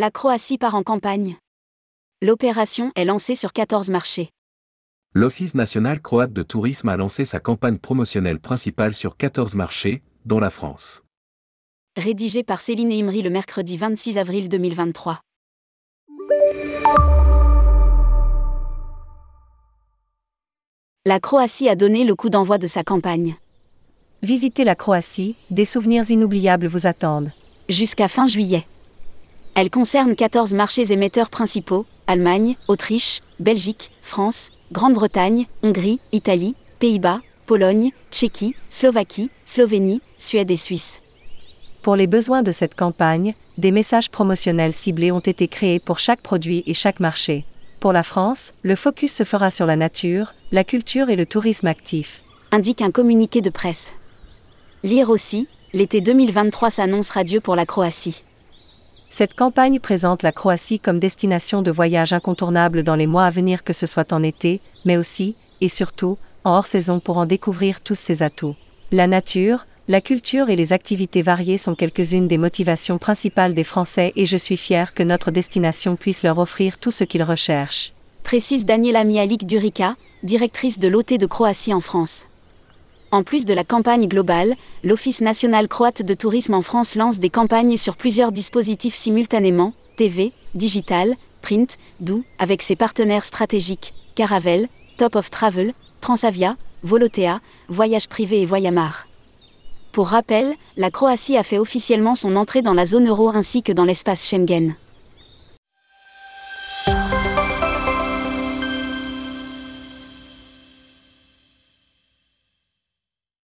La Croatie part en campagne. L'opération est lancée sur 14 marchés. L'Office national croate de tourisme a lancé sa campagne promotionnelle principale sur 14 marchés, dont la France. Rédigé par Céline Imri le mercredi 26 avril 2023. La Croatie a donné le coup d'envoi de sa campagne. Visitez la Croatie, des souvenirs inoubliables vous attendent. Jusqu'à fin juillet. Elle concerne 14 marchés émetteurs principaux Allemagne, Autriche, Belgique, France, Grande-Bretagne, Hongrie, Italie, Pays-Bas, Pologne, Tchéquie, Slovaquie, Slovénie, Suède et Suisse. Pour les besoins de cette campagne, des messages promotionnels ciblés ont été créés pour chaque produit et chaque marché. Pour la France, le focus se fera sur la nature, la culture et le tourisme actif. Indique un communiqué de presse. Lire aussi, l'été 2023 s'annonce radieux pour la Croatie. Cette campagne présente la Croatie comme destination de voyage incontournable dans les mois à venir que ce soit en été, mais aussi, et surtout, en hors saison pour en découvrir tous ses atouts. La nature, la culture et les activités variées sont quelques-unes des motivations principales des Français et je suis fier que notre destination puisse leur offrir tout ce qu'ils recherchent. Précise Daniela Mialik Durica, directrice de l'OT de Croatie en France. En plus de la campagne globale, l'Office national croate de tourisme en France lance des campagnes sur plusieurs dispositifs simultanément, TV, digital, print, d'où, avec ses partenaires stratégiques, Caravel, Top of Travel, Transavia, Volotea, Voyage Privé et Voyamar. Pour rappel, la Croatie a fait officiellement son entrée dans la zone euro ainsi que dans l'espace Schengen.